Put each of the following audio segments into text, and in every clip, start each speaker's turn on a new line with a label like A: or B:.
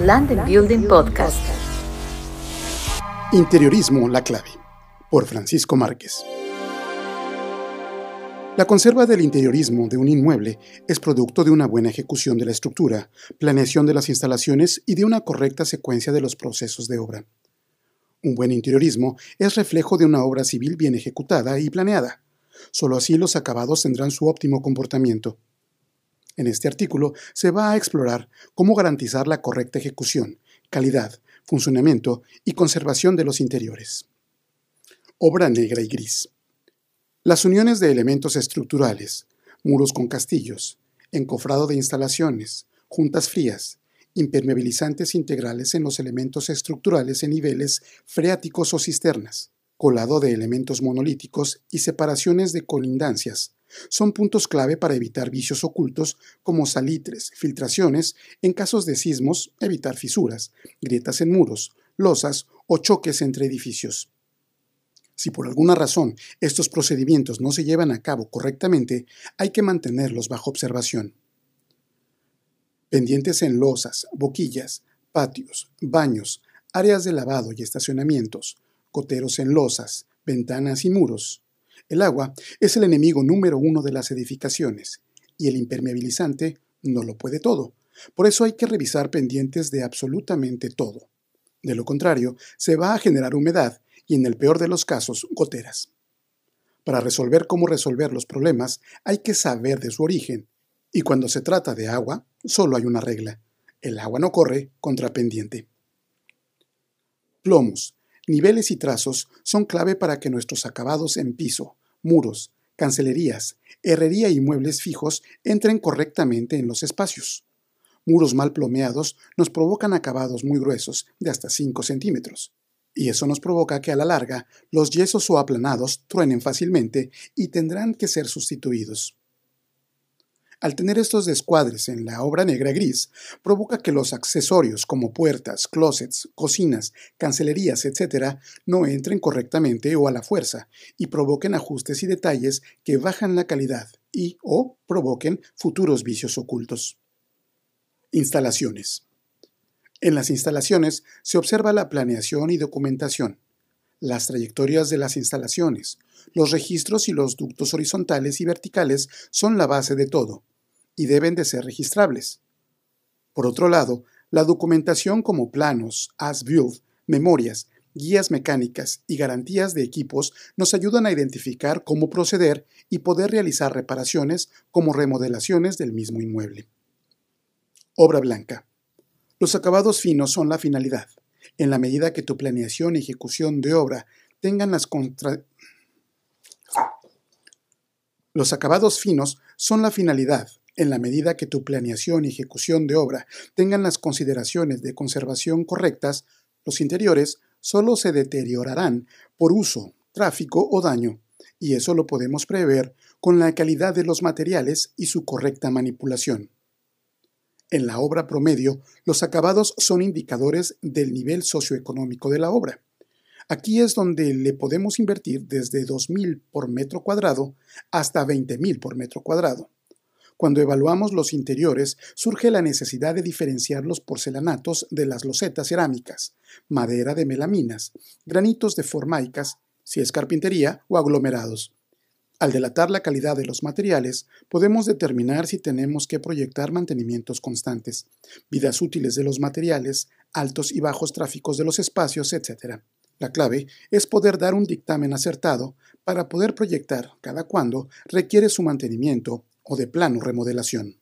A: Land and Building Podcast.
B: Interiorismo, la clave, por Francisco Márquez. La conserva del interiorismo de un inmueble es producto de una buena ejecución de la estructura, planeación de las instalaciones y de una correcta secuencia de los procesos de obra. Un buen interiorismo es reflejo de una obra civil bien ejecutada y planeada. Solo así los acabados tendrán su óptimo comportamiento. En este artículo se va a explorar cómo garantizar la correcta ejecución, calidad, funcionamiento y conservación de los interiores. Obra negra y gris. Las uniones de elementos estructurales, muros con castillos, encofrado de instalaciones, juntas frías, impermeabilizantes integrales en los elementos estructurales en niveles freáticos o cisternas, colado de elementos monolíticos y separaciones de colindancias, son puntos clave para evitar vicios ocultos como salitres, filtraciones, en casos de sismos, evitar fisuras, grietas en muros, losas o choques entre edificios. Si por alguna razón estos procedimientos no se llevan a cabo correctamente, hay que mantenerlos bajo observación. Pendientes en losas, boquillas, patios, baños, áreas de lavado y estacionamientos, coteros en losas, ventanas y muros, el agua es el enemigo número uno de las edificaciones y el impermeabilizante no lo puede todo. Por eso hay que revisar pendientes de absolutamente todo. De lo contrario, se va a generar humedad y en el peor de los casos, goteras. Para resolver cómo resolver los problemas, hay que saber de su origen. Y cuando se trata de agua, solo hay una regla. El agua no corre contra pendiente. Plomos, Niveles y trazos son clave para que nuestros acabados en piso, muros, cancelerías, herrería y muebles fijos entren correctamente en los espacios. Muros mal plomeados nos provocan acabados muy gruesos, de hasta 5 centímetros. Y eso nos provoca que a la larga los yesos o aplanados truenen fácilmente y tendrán que ser sustituidos. Al tener estos descuadres en la obra negra gris, provoca que los accesorios como puertas, closets, cocinas, cancelerías, etc., no entren correctamente o a la fuerza y provoquen ajustes y detalles que bajan la calidad y o provoquen futuros vicios ocultos. Instalaciones. En las instalaciones se observa la planeación y documentación, las trayectorias de las instalaciones, los registros y los ductos horizontales y verticales son la base de todo, y deben de ser registrables. Por otro lado, la documentación como planos, as-built, memorias, guías mecánicas y garantías de equipos nos ayudan a identificar cómo proceder y poder realizar reparaciones como remodelaciones del mismo inmueble. Obra blanca. Los acabados finos son la finalidad. En la medida que tu planeación y ejecución de obra tengan las contra... Los acabados finos son la finalidad en la medida que tu planeación y ejecución de obra tengan las consideraciones de conservación correctas, los interiores solo se deteriorarán por uso, tráfico o daño, y eso lo podemos prever con la calidad de los materiales y su correcta manipulación. En la obra promedio, los acabados son indicadores del nivel socioeconómico de la obra. Aquí es donde le podemos invertir desde 2.000 por metro cuadrado hasta 20.000 por metro cuadrado. Cuando evaluamos los interiores, surge la necesidad de diferenciar los porcelanatos de las losetas cerámicas, madera de melaminas, granitos de formaicas, si es carpintería, o aglomerados. Al delatar la calidad de los materiales, podemos determinar si tenemos que proyectar mantenimientos constantes, vidas útiles de los materiales, altos y bajos tráficos de los espacios, etc. La clave es poder dar un dictamen acertado para poder proyectar cada cuándo requiere su mantenimiento o de plano remodelación.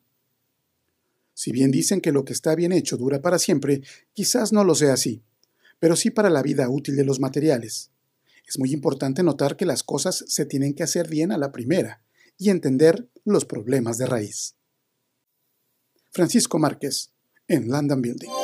B: Si bien dicen que lo que está bien hecho dura para siempre, quizás no lo sea así, pero sí para la vida útil de los materiales. Es muy importante notar que las cosas se tienen que hacer bien a la primera y entender los problemas de raíz. Francisco Márquez, en London Building.